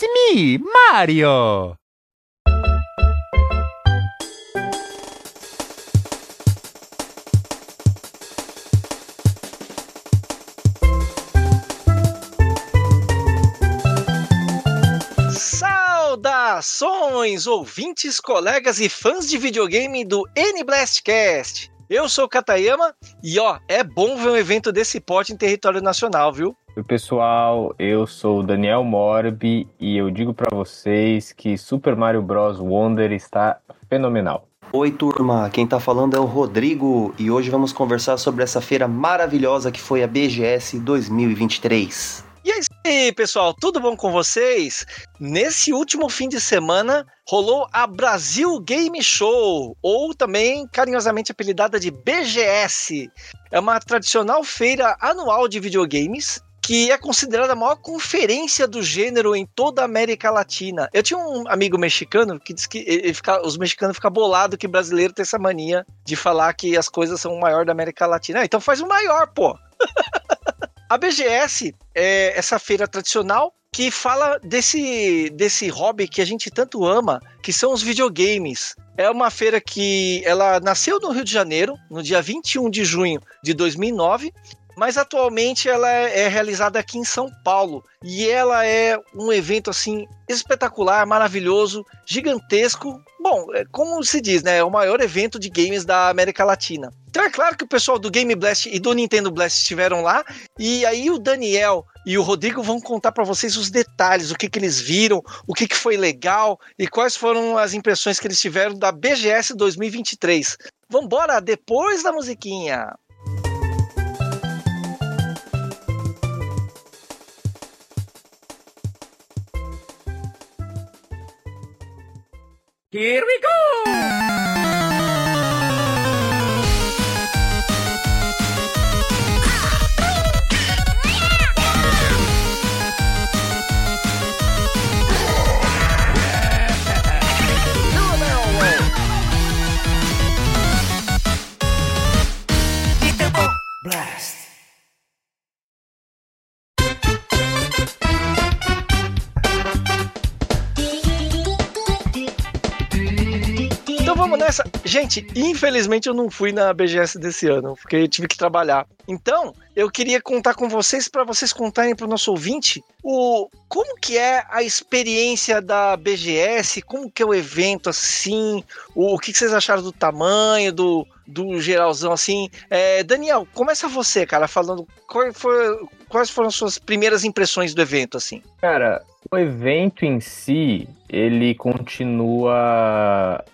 It's me, Mario! Saudações, ouvintes, colegas e fãs de videogame do N-Blastcast! Eu sou o Katayama e ó, é bom ver um evento desse porte em território nacional, viu? Oi, pessoal, eu sou o Daniel Morbi e eu digo para vocês que Super Mario Bros. Wonder está fenomenal. Oi, turma, quem tá falando é o Rodrigo e hoje vamos conversar sobre essa feira maravilhosa que foi a BGS 2023. E pessoal, tudo bom com vocês? Nesse último fim de semana rolou a Brasil Game Show, ou também carinhosamente apelidada de BGS. É uma tradicional feira anual de videogames que é considerada a maior conferência do gênero em toda a América Latina. Eu tinha um amigo mexicano que disse que fica, os mexicanos ficam bolados que brasileiro tem essa mania de falar que as coisas são o maior da América Latina. Ah, então faz o maior, pô. A BGS é essa feira tradicional que fala desse, desse hobby que a gente tanto ama, que são os videogames. É uma feira que ela nasceu no Rio de Janeiro, no dia 21 de junho de 2009, mas atualmente ela é, é realizada aqui em São Paulo e ela é um evento assim espetacular, maravilhoso, gigantesco. Bom, é, como se diz, né, é o maior evento de games da América Latina. Então é claro que o pessoal do Game Blast e do Nintendo Blast estiveram lá e aí o Daniel e o Rodrigo vão contar para vocês os detalhes, o que, que eles viram, o que, que foi legal e quais foram as impressões que eles tiveram da BGS 2023. Vambora, depois da musiquinha! Here we go! Gente, infelizmente eu não fui na BGS desse ano, porque eu tive que trabalhar. Então, eu queria contar com vocês para vocês contarem para o nosso ouvinte o como que é a experiência da BGS, como que é o evento assim, o, o que, que vocês acharam do tamanho, do, do geralzão assim. É, Daniel, começa você, cara, falando foi, quais foram as suas primeiras impressões do evento assim. Cara, o evento em si, ele continua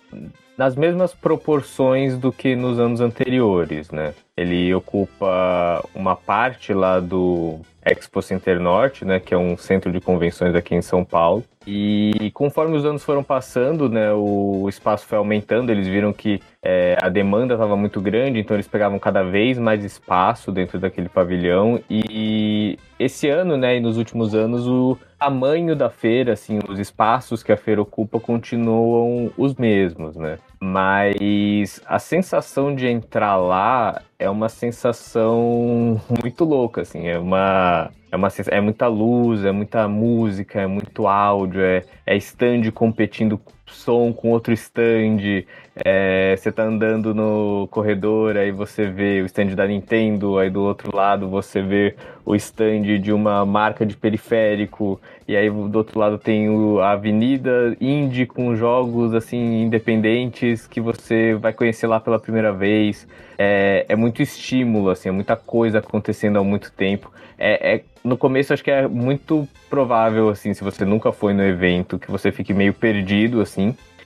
nas mesmas proporções do que nos anos anteriores, né? Ele ocupa uma parte lá do Expo Center Norte, né, que é um centro de convenções aqui em São Paulo. E conforme os anos foram passando, né, o espaço foi aumentando, eles viram que é, a demanda estava muito grande, então eles pegavam cada vez mais espaço dentro daquele pavilhão. E esse ano, né, e nos últimos anos, o tamanho da feira, assim, os espaços que a feira ocupa continuam os mesmos, né? Mas a sensação de entrar lá é uma sensação muito louca, assim, é uma é, uma, é muita luz, é muita música, é muito áudio, é, é stand competindo som com outro stand. É, você tá andando no corredor, aí você vê o stand da Nintendo, aí do outro lado você vê o stand de uma marca de periférico, e aí do outro lado tem o, a avenida indie com jogos assim independentes que você vai conhecer lá pela primeira vez. É, é muito estímulo, assim, é muita coisa acontecendo há muito tempo. É, é, no começo acho que é muito provável, assim, se você nunca foi no evento, que você fique meio perdido, assim,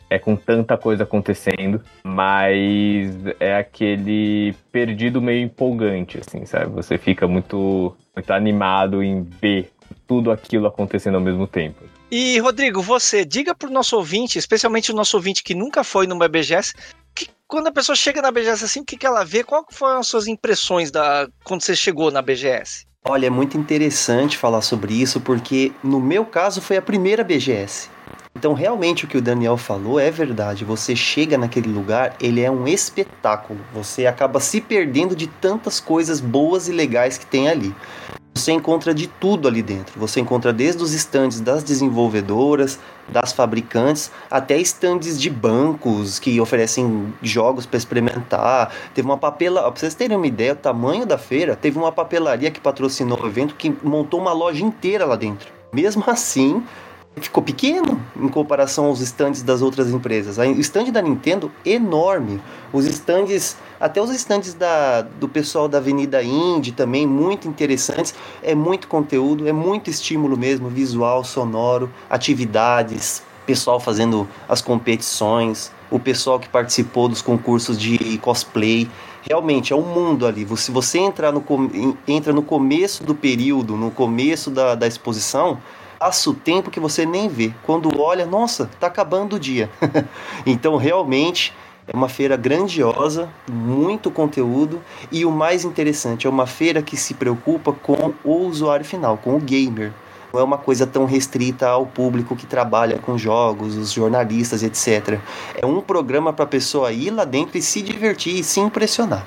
é com tanta coisa acontecendo, mas é aquele perdido meio empolgante, assim, sabe? Você fica muito, muito animado em ver tudo aquilo acontecendo ao mesmo tempo. E, Rodrigo, você, diga pro nosso ouvinte, especialmente o nosso ouvinte que nunca foi numa BGS, que quando a pessoa chega na BGS assim, o que, que ela vê? Qual foram as suas impressões da quando você chegou na BGS? Olha, é muito interessante falar sobre isso, porque no meu caso foi a primeira BGS. Então, realmente, o que o Daniel falou é verdade. Você chega naquele lugar, ele é um espetáculo. Você acaba se perdendo de tantas coisas boas e legais que tem ali. Você encontra de tudo ali dentro. Você encontra desde os estandes das desenvolvedoras, das fabricantes, até estandes de bancos que oferecem jogos para experimentar. Teve uma papela, para vocês terem uma ideia, o tamanho da feira, teve uma papelaria que patrocinou o evento que montou uma loja inteira lá dentro. Mesmo assim, ficou pequeno em comparação aos estandes das outras empresas. O stand da Nintendo, enorme. Os estandes, até os estandes da, do pessoal da Avenida Indy também, muito interessantes. É muito conteúdo, é muito estímulo mesmo, visual, sonoro, atividades, pessoal fazendo as competições, o pessoal que participou dos concursos de cosplay. Realmente é um mundo ali. Se você entrar no, entra no começo do período, no começo da, da exposição, passa o tempo que você nem vê. Quando olha, nossa, tá acabando o dia. então, realmente, é uma feira grandiosa, muito conteúdo e o mais interessante, é uma feira que se preocupa com o usuário final, com o gamer. Não é uma coisa tão restrita ao público que trabalha com jogos, os jornalistas, etc. É um programa para a pessoa ir lá dentro e se divertir e se impressionar.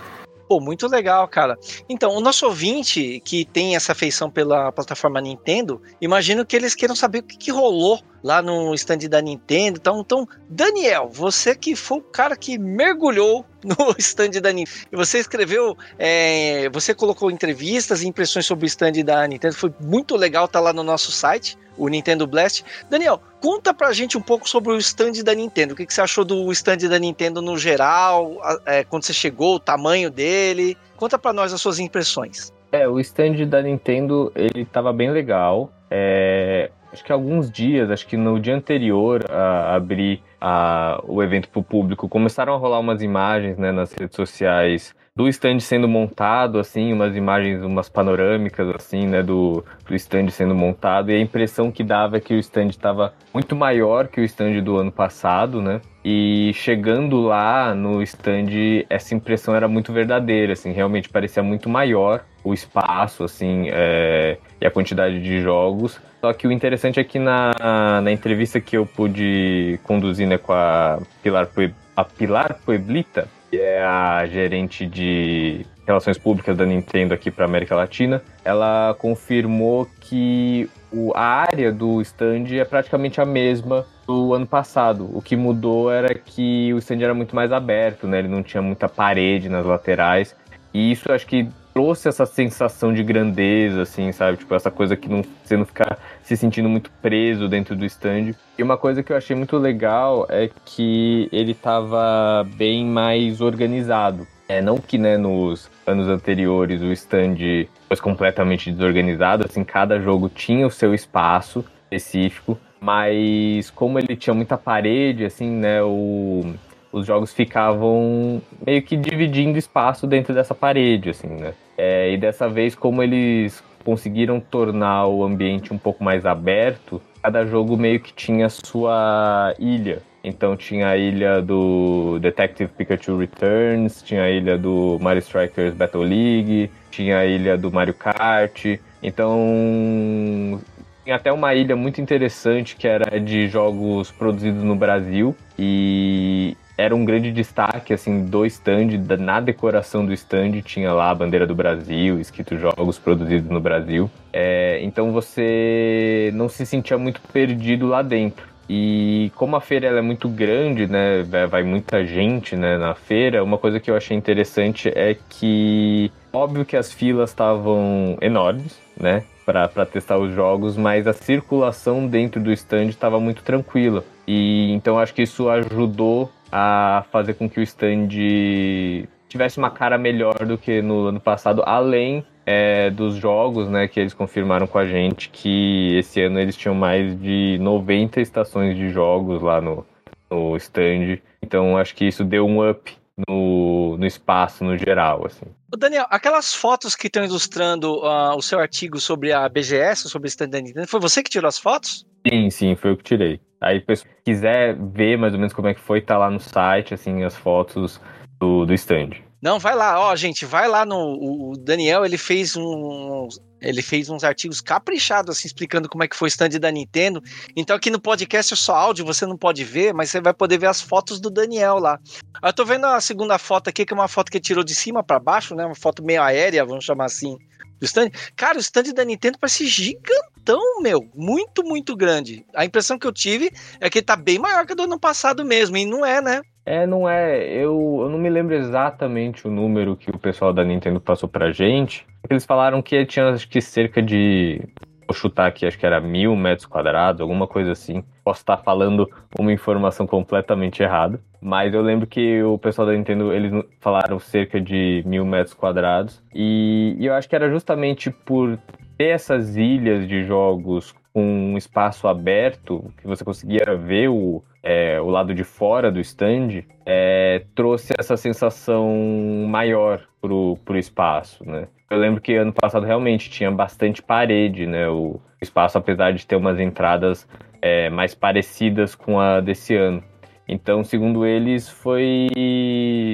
Pô, muito legal, cara. Então, o nosso ouvinte que tem essa afeição pela plataforma Nintendo, imagino que eles queiram saber o que, que rolou lá no stand da Nintendo. Então, então, Daniel, você que foi o cara que mergulhou no stand da Nintendo. Você escreveu, é, você colocou entrevistas e impressões sobre o stand da Nintendo. Foi muito legal tá lá no nosso site o Nintendo Blast. Daniel, conta pra gente um pouco sobre o stand da Nintendo. O que, que você achou do stand da Nintendo no geral? É, quando você chegou, o tamanho dele? Conta pra nós as suas impressões. É, o stand da Nintendo, ele tava bem legal. É, acho que alguns dias, acho que no dia anterior a abrir a, o evento para o público, começaram a rolar umas imagens né, nas redes sociais do stand sendo montado, assim, umas imagens, umas panorâmicas, assim, né, do, do stand sendo montado, e a impressão que dava é que o stand estava muito maior que o stand do ano passado, né, e chegando lá no stand, essa impressão era muito verdadeira, assim, realmente parecia muito maior o espaço, assim, é, e a quantidade de jogos. Só que o interessante é que na, na entrevista que eu pude conduzir né, com a Pilar, a Pilar Pueblita, que é a gerente de relações públicas da Nintendo aqui para América Latina, ela confirmou que o, a área do stand é praticamente a mesma do ano passado. O que mudou era que o stand era muito mais aberto, né? Ele não tinha muita parede nas laterais. E isso acho que trouxe essa sensação de grandeza, assim, sabe? Tipo, essa coisa que não, você não ficar se sentindo muito preso dentro do stand. E uma coisa que eu achei muito legal é que ele tava bem mais organizado. É, não que né, nos anos anteriores o stand fosse completamente desorganizado, assim, cada jogo tinha o seu espaço específico, mas como ele tinha muita parede, assim, né, o, os jogos ficavam meio que dividindo espaço dentro dessa parede, assim, né? É, e dessa vez, como eles conseguiram tornar o ambiente um pouco mais aberto, cada jogo meio que tinha sua ilha. Então tinha a ilha do Detective Pikachu Returns, tinha a ilha do Mario Strikers Battle League, tinha a ilha do Mario Kart. Então tinha até uma ilha muito interessante que era de jogos produzidos no Brasil e era um grande destaque, assim, do stand, na decoração do stand tinha lá a bandeira do Brasil, escrito jogos produzidos no Brasil. É, então você não se sentia muito perdido lá dentro. E como a feira é muito grande, né, vai muita gente né, na feira, uma coisa que eu achei interessante é que, óbvio que as filas estavam enormes, né, para testar os jogos, mas a circulação dentro do stand estava muito tranquila. E então acho que isso ajudou a fazer com que o stand tivesse uma cara melhor do que no ano passado, além é, dos jogos, né, que eles confirmaram com a gente que esse ano eles tinham mais de 90 estações de jogos lá no, no stand. Então acho que isso deu um up no, no espaço no geral, assim. Daniel, aquelas fotos que estão ilustrando uh, o seu artigo sobre a BGS, sobre o stand da Nintendo, foi você que tirou as fotos? Sim, sim, foi eu que tirei. Aí, se quiser ver mais ou menos como é que foi, tá lá no site, assim, as fotos do, do stand. Não, vai lá, ó, gente, vai lá no. O Daniel, ele fez um. Ele fez uns artigos caprichados, assim, explicando como é que foi o stand da Nintendo. Então aqui no podcast é só áudio, você não pode ver, mas você vai poder ver as fotos do Daniel lá. Eu tô vendo a segunda foto aqui, que é uma foto que ele tirou de cima para baixo, né? Uma foto meio aérea, vamos chamar assim, do stand. Cara, o stand da Nintendo parece gigantão, meu. Muito, muito grande. A impressão que eu tive é que ele tá bem maior que do ano passado mesmo, e não é, né? É, não é. Eu, eu não me lembro exatamente o número que o pessoal da Nintendo passou pra gente. Eles falaram que tinha acho que cerca de. Vou chutar aqui, acho que era mil metros quadrados, alguma coisa assim. Posso estar falando uma informação completamente errada. Mas eu lembro que o pessoal da Nintendo, eles falaram cerca de mil metros quadrados. E, e eu acho que era justamente por ter essas ilhas de jogos com um espaço aberto, que você conseguia ver o, é, o lado de fora do stand, é, trouxe essa sensação maior pro, pro espaço, né? Eu lembro que ano passado realmente tinha bastante parede, né? O espaço, apesar de ter umas entradas é, mais parecidas com a desse ano. Então, segundo eles, foi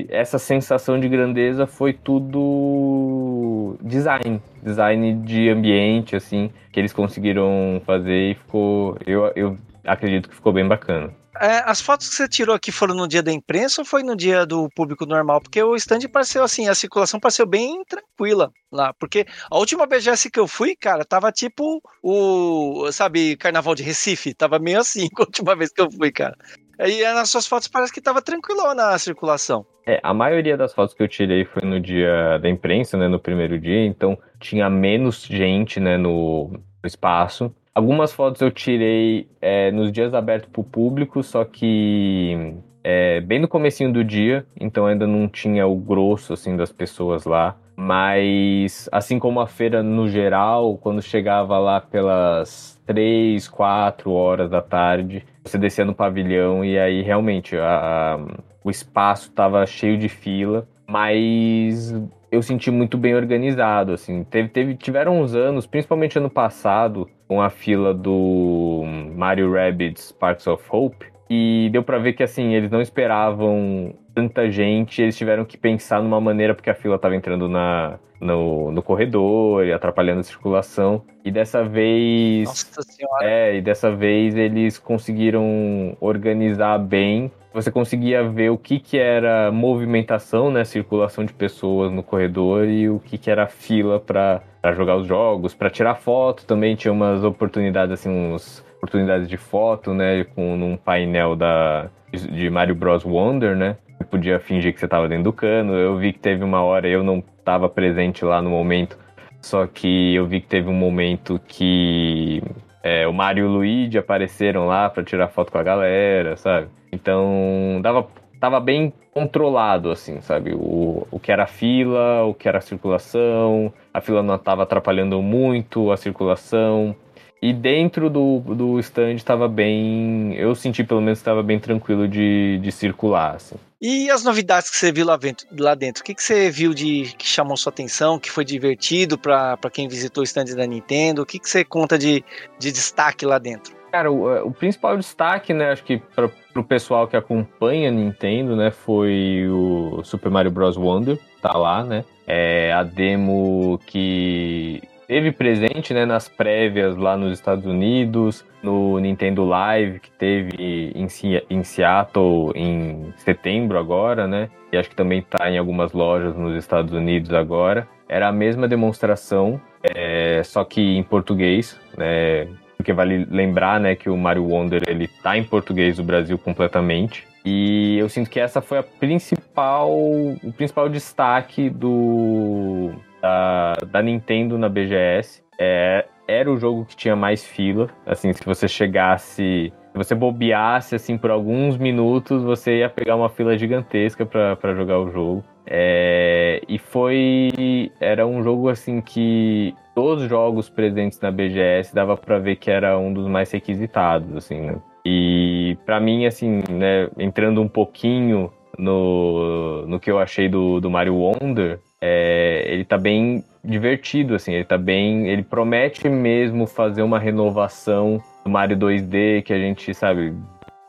essa sensação de grandeza foi tudo design, design de ambiente assim, que eles conseguiram fazer e ficou, eu, eu acredito que ficou bem bacana. É, as fotos que você tirou aqui foram no dia da imprensa ou foi no dia do público normal? Porque o stand pareceu assim, a circulação pareceu bem tranquila lá. Porque a última BGS que eu fui, cara, tava tipo o, sabe, Carnaval de Recife. Tava meio assim a última vez que eu fui, cara. E nas suas fotos parece que tava tranquilo na circulação. É, a maioria das fotos que eu tirei foi no dia da imprensa, né, no primeiro dia, então tinha menos gente, né, no, espaço. Algumas fotos eu tirei é, nos dias abertos para o público, só que é, bem no comecinho do dia, então ainda não tinha o grosso assim das pessoas lá. Mas assim como a feira no geral, quando chegava lá pelas três, quatro horas da tarde, você descia no pavilhão e aí realmente a, a, o espaço estava cheio de fila, mas eu senti muito bem organizado, assim. Teve, teve, tiveram uns anos, principalmente ano passado, com a fila do Mario Rabbids Sparks of Hope, e deu para ver que assim, eles não esperavam tanta gente, eles tiveram que pensar numa maneira porque a fila estava entrando na, no, no corredor e atrapalhando a circulação. E dessa vez. Nossa senhora. É, e dessa vez eles conseguiram organizar bem. Você conseguia ver o que, que era movimentação, né? Circulação de pessoas no corredor e o que, que era fila para jogar os jogos, para tirar foto também. Tinha umas oportunidades, assim, uns oportunidades de foto, né? Com num painel da, de Mario Bros. Wonder, né? Você podia fingir que você estava dentro do cano. Eu vi que teve uma hora, eu não estava presente lá no momento, só que eu vi que teve um momento que é, o Mario e o Luigi apareceram lá para tirar foto com a galera, sabe? Então dava, tava bem controlado, assim, sabe? O, o que era fila, o que era circulação, a fila não estava atrapalhando muito a circulação. E dentro do, do stand estava bem. Eu senti pelo menos estava bem tranquilo de, de circular. Assim. E as novidades que você viu lá dentro? Lá dentro? O que, que você viu de que chamou sua atenção, que foi divertido para quem visitou o stand da Nintendo? O que, que você conta de, de destaque lá dentro? Cara, o, é, o principal destaque, né, acho que para o pessoal que acompanha a Nintendo, né, foi o Super Mario Bros. Wonder, tá lá, né? É a demo que teve presente né, nas prévias lá nos Estados Unidos, no Nintendo Live, que teve em, em Seattle em setembro agora, né? E acho que também está em algumas lojas nos Estados Unidos agora. Era a mesma demonstração, é, só que em português, né? Porque vale lembrar, né, que o Mario Wonder ele tá em português do Brasil completamente. E eu sinto que essa foi a principal, o principal destaque do da, da Nintendo na BGS. É, era o jogo que tinha mais fila. Assim, se você chegasse. Se você bobeasse assim por alguns minutos, você ia pegar uma fila gigantesca para jogar o jogo. É, e foi. Era um jogo assim que dos jogos presentes na BGS dava para ver que era um dos mais requisitados, assim, né? E para mim, assim, né, entrando um pouquinho no, no que eu achei do, do Mario Wonder, é, ele tá bem divertido, assim, ele tá bem. Ele promete mesmo fazer uma renovação do Mario 2D que a gente, sabe,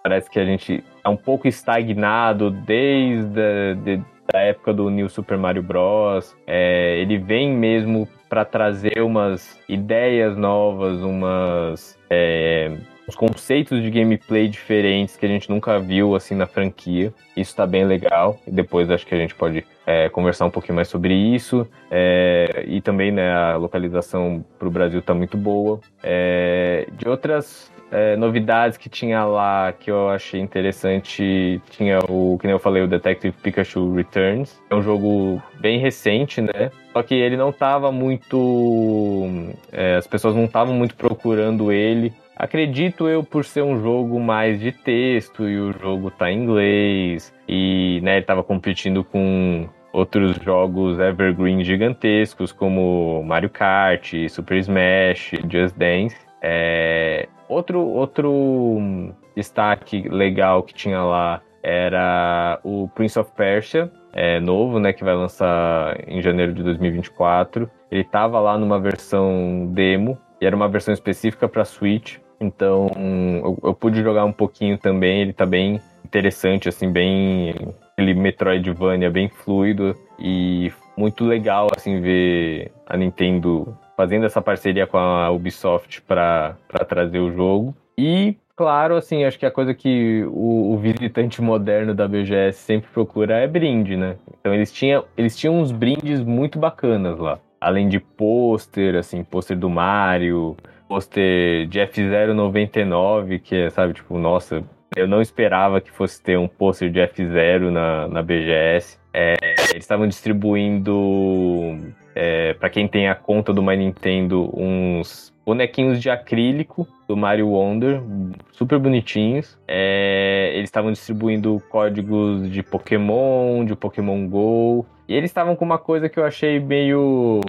parece que a gente é um pouco estagnado desde a de, da época do New Super Mario Bros. É, ele vem mesmo para trazer umas ideias novas, umas. É, uns conceitos de gameplay diferentes que a gente nunca viu assim na franquia. Isso tá bem legal. E depois acho que a gente pode é, conversar um pouquinho mais sobre isso. É, e também né, a localização para o Brasil tá muito boa. É, de outras é, novidades que tinha lá que eu achei interessante, tinha o, que nem eu falei, o Detective Pikachu Returns. É um jogo bem recente, né? Só que ele não tava muito. É, as pessoas não estavam muito procurando ele. Acredito eu por ser um jogo mais de texto e o jogo tá em inglês e né, ele tava competindo com outros jogos evergreen gigantescos como Mario Kart, Super Smash, Just Dance. É, outro, outro destaque legal que tinha lá era o Prince of Persia, é, novo, né, que vai lançar em janeiro de 2024. Ele estava lá numa versão demo e era uma versão específica para Switch. Então eu, eu, pude jogar um pouquinho também. Ele tá bem interessante, assim, bem aquele Metroidvania bem fluido e muito legal assim ver a Nintendo fazendo essa parceria com a Ubisoft para trazer o jogo. E, claro, assim, acho que a coisa que o, o, visitante moderno da BGS sempre procura é brinde, né? Então eles tinham, eles tinham uns brindes muito bacanas lá. Além de pôster, assim, pôster do Mario, pôster de F099, que é, sabe, tipo, nossa, eu não esperava que fosse ter um pôster de F0 na, na BGS. É, eles estavam distribuindo é, para quem tem a conta do My Nintendo, uns bonequinhos de acrílico do Mario Wonder, super bonitinhos. É, eles estavam distribuindo códigos de Pokémon, de Pokémon Go. E eles estavam com uma coisa que eu achei meio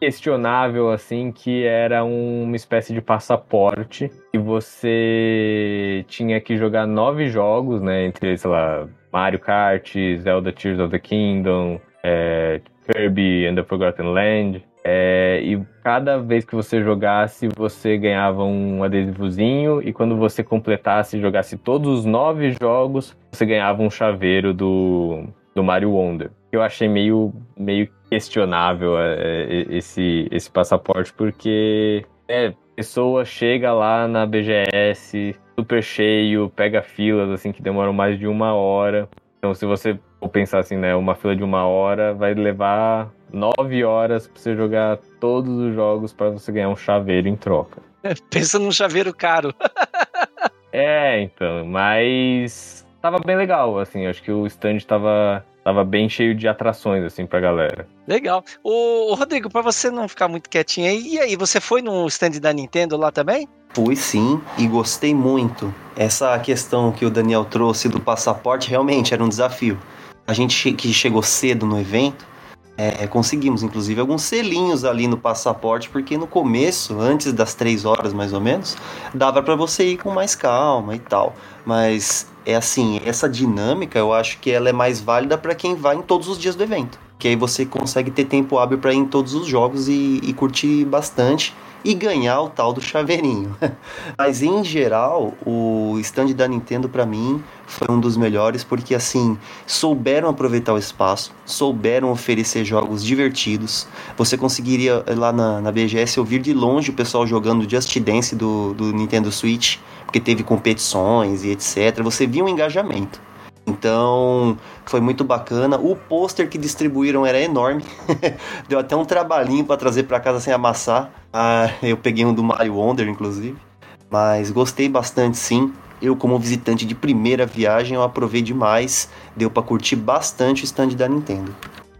questionável, assim, que era uma espécie de passaporte. E você tinha que jogar nove jogos, né? Entre, sei lá, Mario Kart, Zelda Tears of the Kingdom, é, Kirby and the Forgotten Land. É, e cada vez que você jogasse, você ganhava um adesivozinho, e quando você completasse e jogasse todos os nove jogos, você ganhava um chaveiro do, do Mario Wonder. Eu achei meio, meio questionável é, é esse, esse passaporte, porque é, pessoa chega lá na BGS super cheio, pega filas assim que demoram mais de uma hora. Então, se você Vou pensar assim, né? Uma fila de uma hora vai levar nove horas pra você jogar todos os jogos para você ganhar um chaveiro em troca. Pensa num chaveiro caro. é, então, mas tava bem legal, assim, acho que o stand tava, tava bem cheio de atrações, assim, pra galera. Legal. Ô, Rodrigo, pra você não ficar muito quietinho aí, e aí, você foi no stand da Nintendo lá também? Fui sim e gostei muito. Essa questão que o Daniel trouxe do passaporte realmente era um desafio a gente que chegou cedo no evento, é, conseguimos inclusive alguns selinhos ali no passaporte, porque no começo, antes das três horas mais ou menos, dava para você ir com mais calma e tal. Mas é assim, essa dinâmica eu acho que ela é mais válida para quem vai em todos os dias do evento. Que aí você consegue ter tempo hábil para ir em todos os jogos e, e curtir bastante e ganhar o tal do chaveirinho. Mas em geral, o stand da Nintendo para mim foi um dos melhores porque assim, souberam aproveitar o espaço, souberam oferecer jogos divertidos. Você conseguiria lá na, na BGS ouvir de longe o pessoal jogando Just Dance do, do Nintendo Switch, porque teve competições e etc. Você via um engajamento. Então, foi muito bacana. O pôster que distribuíram era enorme. Deu até um trabalhinho para trazer para casa sem amassar. Ah, eu peguei um do Mario Wonder, inclusive. Mas gostei bastante, sim. Eu, como visitante de primeira viagem, eu aprovei demais. Deu para curtir bastante o stand da Nintendo.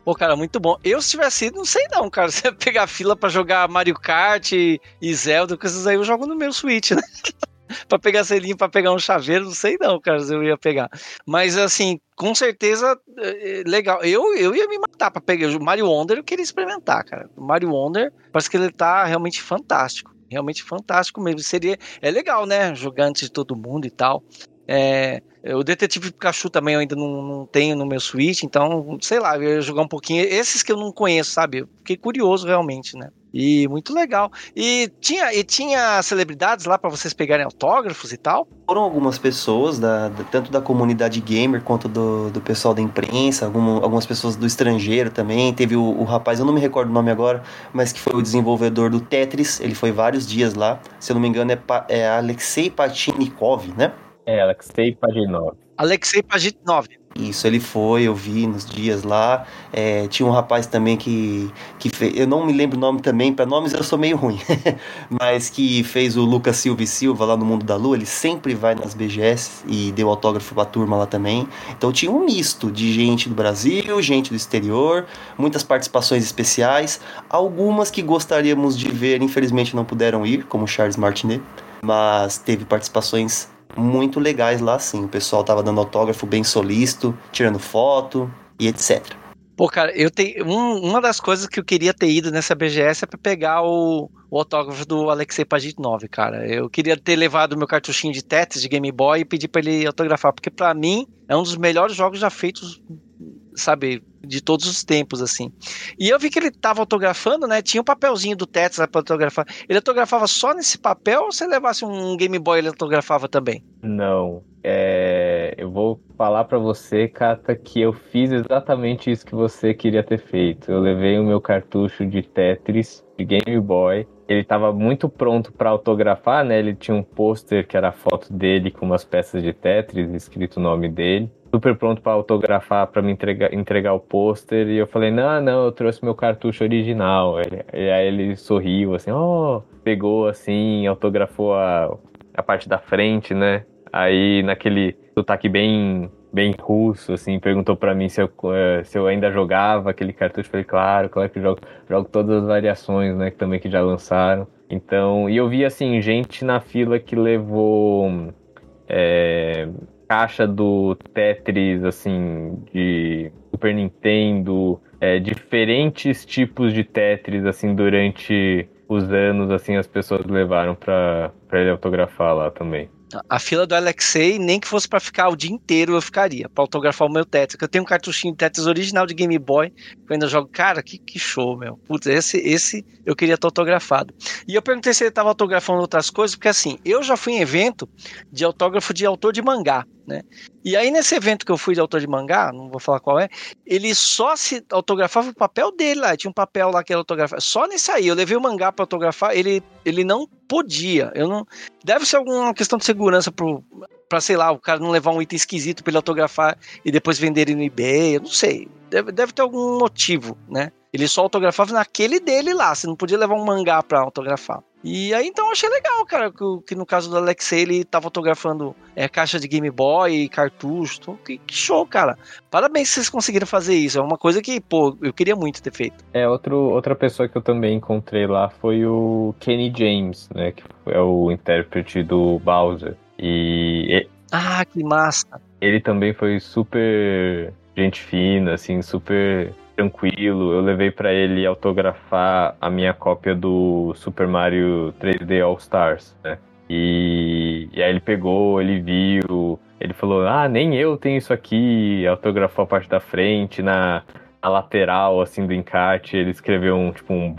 Pô, cara, muito bom. Eu, se tivesse ido, não sei não, cara. Você pegar fila para jogar Mario Kart e Zelda, coisas aí, eu jogo no meu Switch, né? para pegar selinho, para pegar um chaveiro, não sei não, cara, se eu ia pegar. Mas assim, com certeza, é, é, legal. Eu, eu ia me matar para pegar. O Mario Wonder eu queria experimentar, cara. O Mario Wonder, parece que ele tá realmente fantástico. Realmente fantástico mesmo. Seria. É legal, né? Jogar antes de todo mundo e tal. É, o Detetive Pikachu também eu ainda não, não, tenho no meu Switch, então, sei lá, eu ia jogar um pouquinho. Esses que eu não conheço, sabe? Fiquei curioso realmente, né? E muito legal. E tinha, e tinha celebridades lá para vocês pegarem autógrafos e tal? Foram algumas pessoas, da, da, tanto da comunidade gamer quanto do, do pessoal da imprensa, algum, algumas pessoas do estrangeiro também. Teve o, o, rapaz, eu não me recordo o nome agora, mas que foi o desenvolvedor do Tetris. Ele foi vários dias lá. Se eu não me engano, é, é Alexei Patinikov, né? É, Alexei Paginov. Alexei Paginov. Isso, ele foi, eu vi nos dias lá. É, tinha um rapaz também que, que fez, eu não me lembro o nome também, para nomes eu sou meio ruim, mas que fez o Lucas Silva e Silva lá no Mundo da Lua. Ele sempre vai nas BGS e deu autógrafo pra turma lá também. Então tinha um misto de gente do Brasil, gente do exterior, muitas participações especiais, algumas que gostaríamos de ver, infelizmente não puderam ir, como Charles Martinet, mas teve participações muito legais lá sim. O pessoal tava dando autógrafo bem solícito, tirando foto e etc. Pô, cara, eu tenho. Um, uma das coisas que eu queria ter ido nessa BGS é pra pegar o, o autógrafo do Alexei Pajitnov, cara. Eu queria ter levado meu cartuchinho de Tetris de Game Boy e pedir pra ele autografar, porque para mim é um dos melhores jogos já feitos, sabe, de todos os tempos, assim. E eu vi que ele tava autografando, né? Tinha um papelzinho do Tetris para autografar. Ele autografava só nesse papel ou se levasse um Game Boy ele autografava também? Não. É... Eu vou falar para você, Kata, que eu fiz exatamente isso que você queria ter feito. Eu levei o meu cartucho de Tetris de Game Boy. Ele estava muito pronto para autografar, né? Ele tinha um pôster que era a foto dele com umas peças de Tetris, escrito o nome dele super pronto para autografar, para me entregar, entregar o pôster. E eu falei: Não, não, eu trouxe meu cartucho original. E aí ele sorriu, assim, ó, oh, pegou assim, autografou a, a parte da frente, né? Aí naquele sotaque bem bem russo, assim, perguntou para mim se eu, eh, se eu ainda jogava aquele cartucho. Falei, claro, claro que jogo, jogo todas as variações, né, que também que já lançaram. Então, e eu vi, assim, gente na fila que levou é, caixa do Tetris, assim, de Super Nintendo, é, diferentes tipos de Tetris, assim, durante os anos, assim, as pessoas levaram para ele autografar lá também. A fila do Alexei, nem que fosse para ficar o dia inteiro, eu ficaria, para autografar o meu Tetris. Eu tenho um cartuchinho de Tetris original de Game Boy, que eu ainda jogo. Cara, que, que show, meu. Putz, esse, esse eu queria ter autografado. E eu perguntei se ele estava autografando outras coisas, porque assim, eu já fui em evento de autógrafo de autor de mangá né? E aí nesse evento que eu fui de autor de mangá, não vou falar qual é, ele só se autografava o papel dele lá, tinha um papel lá que ele autografava. Só nesse aí, eu levei o mangá para autografar, ele, ele não podia. Eu não deve ser alguma questão de segurança pro para sei lá, o cara não levar um item esquisito para ele autografar e depois vender ele no eBay, eu não sei. Deve, deve ter algum motivo, né? Ele só autografava naquele dele lá, você não podia levar um mangá para autografar. E aí então eu achei legal, cara, que, que, no caso do Alexei ele tava autografando é, caixa de Game Boy, cartucho, então, que, que, show, cara. Parabéns se vocês conseguiram fazer isso, é uma coisa que, pô, eu queria muito ter feito. É, outro, outra pessoa que eu também encontrei lá foi o Kenny James, né, que é o intérprete do Bowser. E... Ah, que massa! Ele também foi super gente fina, assim, super tranquilo. Eu levei para ele autografar a minha cópia do Super Mario 3D All Stars, né? E, e aí ele pegou, ele viu, ele falou: Ah, nem eu tenho isso aqui. Autografou a parte da frente, na, na lateral, assim, do encarte. Ele escreveu um, tipo, um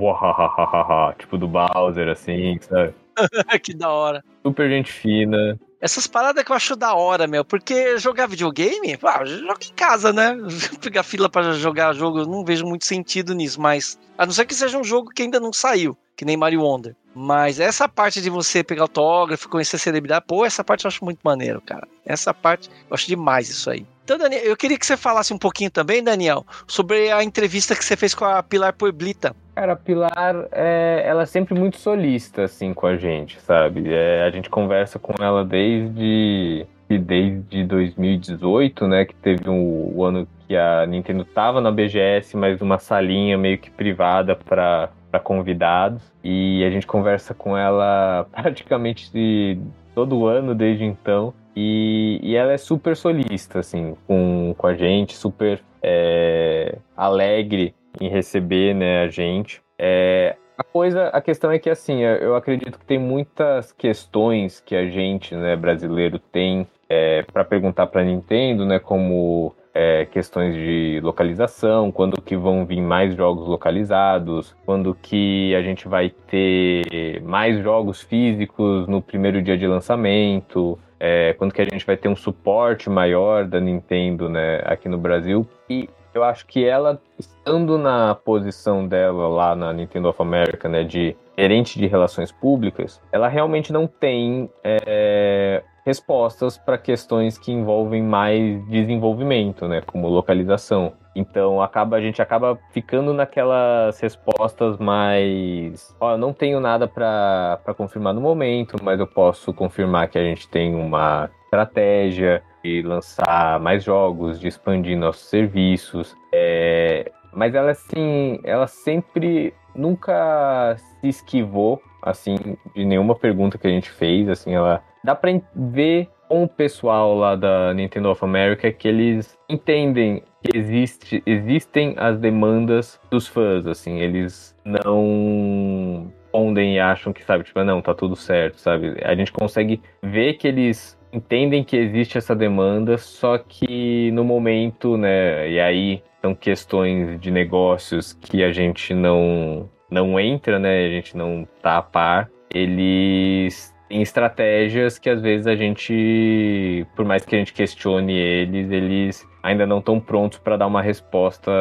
tipo do Bowser, assim, sabe? que da hora. Super gente fina. Essas paradas que eu acho da hora, meu, porque jogar videogame, ah, joga em casa, né? Pegar fila para jogar jogo, eu não vejo muito sentido nisso, mas a não ser que seja um jogo que ainda não saiu, que nem Mario Wonder. Mas essa parte de você pegar autógrafo, conhecer celebridade, pô, essa parte eu acho muito maneiro, cara. Essa parte, eu acho demais isso aí. Então, Daniel, eu queria que você falasse um pouquinho também, Daniel, sobre a entrevista que você fez com a Pilar Pueblita. Cara, a Pilar, é, ela é sempre muito solista, assim, com a gente, sabe? É, a gente conversa com ela desde, desde 2018, né? Que teve um, o ano que a Nintendo tava na BGS, mas uma salinha meio que privada para convidados e a gente conversa com ela praticamente todo ano desde então e, e ela é super solista, assim, com, com a gente, super é, alegre em receber né, a gente. É, a coisa, a questão é que assim, eu acredito que tem muitas questões que a gente, né, brasileiro, tem é, para perguntar para Nintendo, né, como é, questões de localização, quando que vão vir mais jogos localizados, quando que a gente vai ter mais jogos físicos no primeiro dia de lançamento, é, quando que a gente vai ter um suporte maior da Nintendo né, aqui no Brasil. E eu acho que ela, estando na posição dela lá na Nintendo of America, né, de gerente de relações públicas, ela realmente não tem é, respostas para questões que envolvem mais desenvolvimento, né, como localização. Então acaba a gente acaba ficando naquelas respostas mais, ó, não tenho nada para confirmar no momento, mas eu posso confirmar que a gente tem uma estratégia de lançar mais jogos, de expandir nossos serviços. É... Mas ela assim, ela sempre nunca se esquivou assim de nenhuma pergunta que a gente fez, assim, ela dá para ver com o pessoal lá da Nintendo of America que eles entendem que existe, existem as demandas dos fãs, assim, eles não respondem e acham que, sabe, tipo, não, tá tudo certo, sabe? A gente consegue ver que eles entendem que existe essa demanda, só que no momento, né, e aí são questões de negócios que a gente não não entra, né, a gente não tá a par, eles têm estratégias que às vezes a gente, por mais que a gente questione eles, eles ainda não estão prontos para dar uma resposta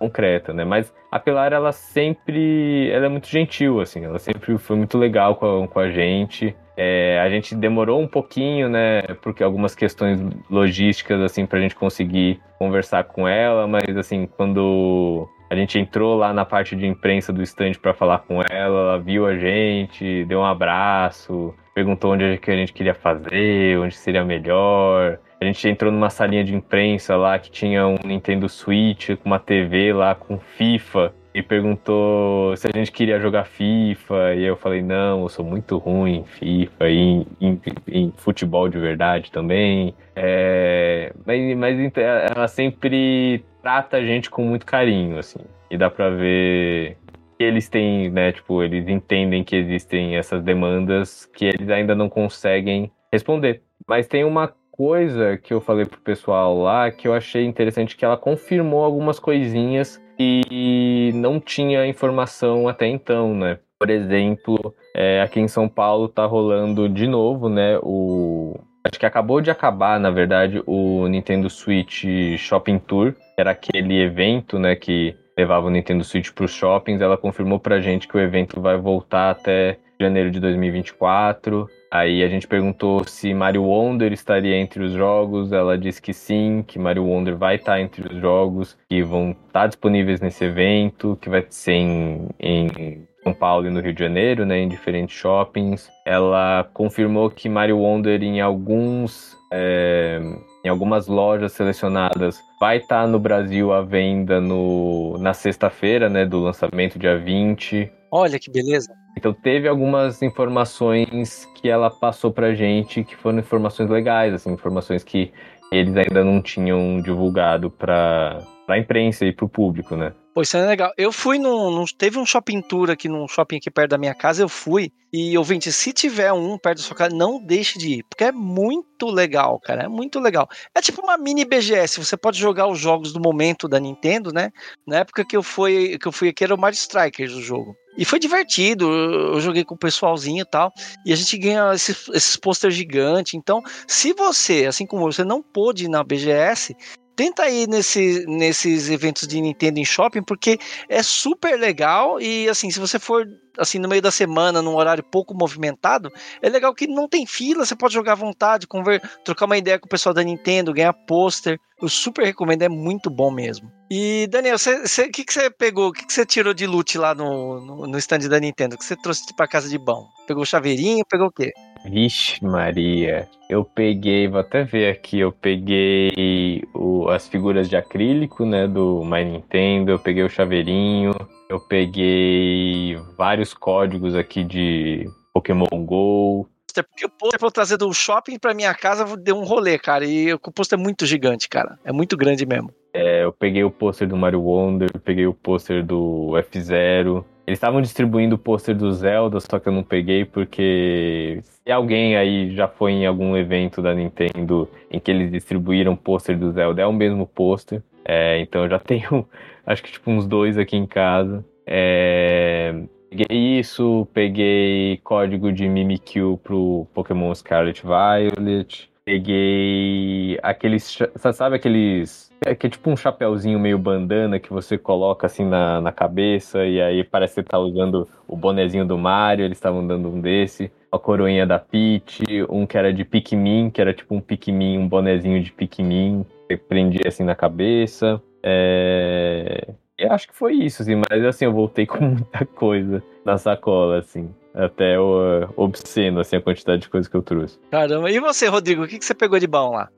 concreta, né? Mas a Pilar, ela sempre, ela é muito gentil, assim, ela sempre foi muito legal com a, com a gente. É, a gente demorou um pouquinho, né, porque algumas questões logísticas, assim, pra gente conseguir conversar com ela, mas, assim, quando a gente entrou lá na parte de imprensa do stand para falar com ela, ela viu a gente, deu um abraço, perguntou onde a gente queria fazer, onde seria melhor. A gente entrou numa salinha de imprensa lá que tinha um Nintendo Switch com uma TV lá com FIFA e perguntou se a gente queria jogar FIFA. E eu falei, não, eu sou muito ruim em FIFA e em, em, em futebol de verdade também. É, mas, mas ela sempre trata a gente com muito carinho, assim. E dá pra ver que eles têm, né, tipo, eles entendem que existem essas demandas que eles ainda não conseguem responder. Mas tem uma coisa que eu falei pro pessoal lá que eu achei interessante que ela confirmou algumas coisinhas e não tinha informação até então, né? Por exemplo, é, aqui em São Paulo tá rolando de novo, né? O acho que acabou de acabar, na verdade, o Nintendo Switch Shopping Tour, era aquele evento, né, que levava o Nintendo Switch para os shoppings. Ela confirmou pra gente que o evento vai voltar até janeiro de 2024. Aí a gente perguntou se Mario Wonder estaria entre os jogos. Ela disse que sim, que Mario Wonder vai estar entre os jogos que vão estar disponíveis nesse evento, que vai ser em, em São Paulo e no Rio de Janeiro, né, em diferentes shoppings. Ela confirmou que Mario Wonder em alguns é, em algumas lojas selecionadas vai estar no Brasil à venda no, na sexta-feira, né, do lançamento dia 20. Olha que beleza. Então teve algumas informações que ela passou pra gente que foram informações legais, assim, informações que eles ainda não tinham divulgado para a imprensa e para o público, né? Pô, isso é legal. Eu fui num, num, Teve um shopping tour aqui num shopping aqui perto da minha casa, eu fui. E ouvinte, se tiver um perto da sua casa, não deixe de ir. Porque é muito legal, cara. É muito legal. É tipo uma mini BGS. Você pode jogar os jogos do momento da Nintendo, né? Na época que eu fui, que eu fui aqui era o Mario Strikers o jogo. E foi divertido. Eu joguei com o pessoalzinho e tal. E a gente ganha esses, esses posters gigantes. Então, se você, assim como você, não pôde ir na BGS, tenta ir nesse, nesses eventos de Nintendo em shopping, porque é super legal e assim, se você for assim no meio da semana, num horário pouco movimentado, é legal que não tem fila, você pode jogar à vontade, conver trocar uma ideia com o pessoal da Nintendo, ganhar pôster. Eu super recomendo, é muito bom mesmo. E Daniel, o que, que você pegou? O que, que você tirou de loot lá no, no, no stand da Nintendo? O que você trouxe para casa de bom? Pegou chaveirinho? Pegou o quê? Vixe, Maria. Eu peguei, vou até ver aqui, eu peguei o, as figuras de acrílico, né, do My Nintendo, eu peguei o chaveirinho, eu peguei vários códigos aqui de Pokémon GO. Porque o pôster pra eu trazer do shopping pra minha casa deu um rolê, cara. E o pôster é muito gigante, cara. É muito grande mesmo. É, eu peguei o pôster do Mario Wonder, eu peguei o pôster do F-Zero, Eles estavam distribuindo o pôster do Zelda, só que eu não peguei porque se alguém aí já foi em algum evento da Nintendo em que eles distribuíram pôster do Zelda, é o mesmo pôster. É, então eu já tenho, acho que tipo uns dois aqui em casa. É, peguei isso, peguei código de Mimikyu pro Pokémon Scarlet Violet. Peguei aqueles, sabe aqueles é que é tipo um chapéuzinho meio bandana que você coloca assim na, na cabeça e aí parece que você tá usando o bonezinho do Mario, eles estavam dando um desse. A coroinha da Peach, um que era de Pikmin, que era tipo um Pikmin, um bonezinho de Pikmin, que prendia assim na cabeça. É... Eu acho que foi isso, assim, mas assim, eu voltei com muita coisa na sacola, assim. Até o, obsceno, assim, a quantidade de coisas que eu trouxe. Caramba, e você, Rodrigo, o que, que você pegou de bom lá?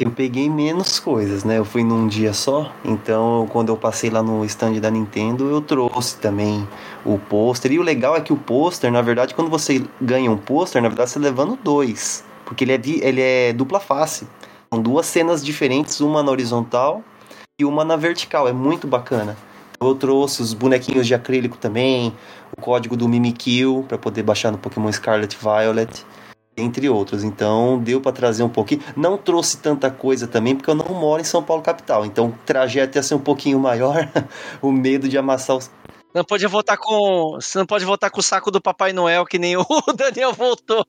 Eu peguei menos coisas, né? Eu fui num dia só, então quando eu passei lá no stand da Nintendo, eu trouxe também o pôster. E o legal é que o pôster, na verdade, quando você ganha um pôster, na verdade você tá levando dois, porque ele é, ele é dupla face. São duas cenas diferentes, uma na horizontal e uma na vertical. É muito bacana. Eu trouxe os bonequinhos de acrílico também, o código do Mimikyu para poder baixar no Pokémon Scarlet Violet, entre outros. Então deu para trazer um pouquinho. Não trouxe tanta coisa também porque eu não moro em São Paulo capital. Então o trajeto ia ser um pouquinho maior, o medo de amassar os não pode voltar com. Você não pode voltar com o saco do Papai Noel, que nem o Daniel voltou.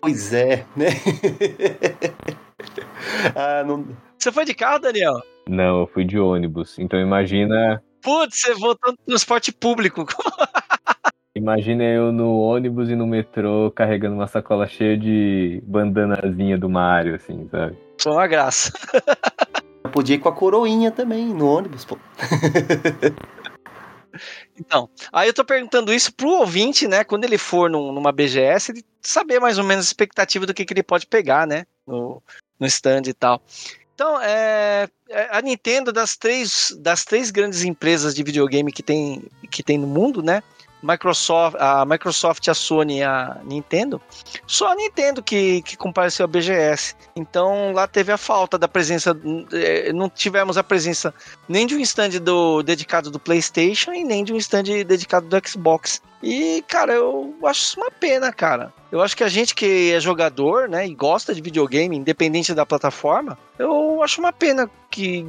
Pois é, né? ah, não... Você foi de carro, Daniel? Não, eu fui de ônibus. Então imagina. Putz, você voltou no transporte público. Imagina eu no ônibus e no metrô carregando uma sacola cheia de bandanazinha do Mario, assim, sabe? Foi uma graça. Eu podia ir com a coroinha também no ônibus, pô. Então, aí eu tô perguntando isso pro ouvinte, né? Quando ele for num, numa BGS, ele saber mais ou menos a expectativa do que, que ele pode pegar, né? No, no stand e tal. Então, é, é, a Nintendo, das três, das três grandes empresas de videogame que tem, que tem no mundo, né? Microsoft, a Microsoft, a Sony e a Nintendo, só a Nintendo que, que compareceu à BGS. Então lá teve a falta da presença, é, não tivemos a presença nem de um stand do, dedicado do PlayStation e nem de um stand dedicado do Xbox. E, cara, eu acho isso uma pena, cara. Eu acho que a gente que é jogador, né, e gosta de videogame, independente da plataforma, eu acho uma pena que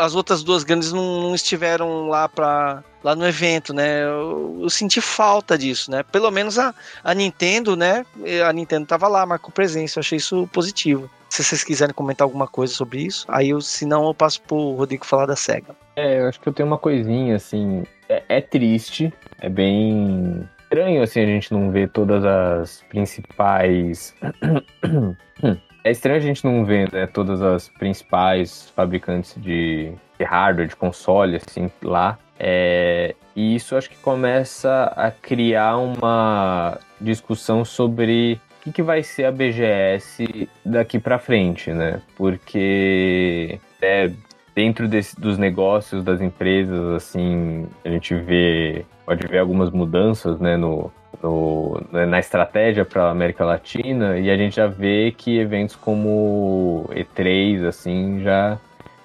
as outras duas grandes não, estiveram lá para lá no evento, né? Eu, eu, senti falta disso, né? Pelo menos a, a Nintendo, né? A Nintendo tava lá, marcou presença, eu achei isso positivo. Se vocês quiserem comentar alguma coisa sobre isso, aí eu, se não, eu passo pro Rodrigo falar da SEGA. É, eu acho que eu tenho uma coisinha, assim. É, triste, é bem estranho, assim, a gente não ver todas as principais. É estranho a gente não ver né, todas as principais fabricantes de, de hardware, de console, assim, lá. É, e isso acho que começa a criar uma discussão sobre o que, que vai ser a BGS daqui para frente, né? Porque é, dentro desse, dos negócios das empresas, assim, a gente vê, pode ver algumas mudanças, né, no, no, na estratégia para a América Latina e a gente já vê que eventos como E3 assim já,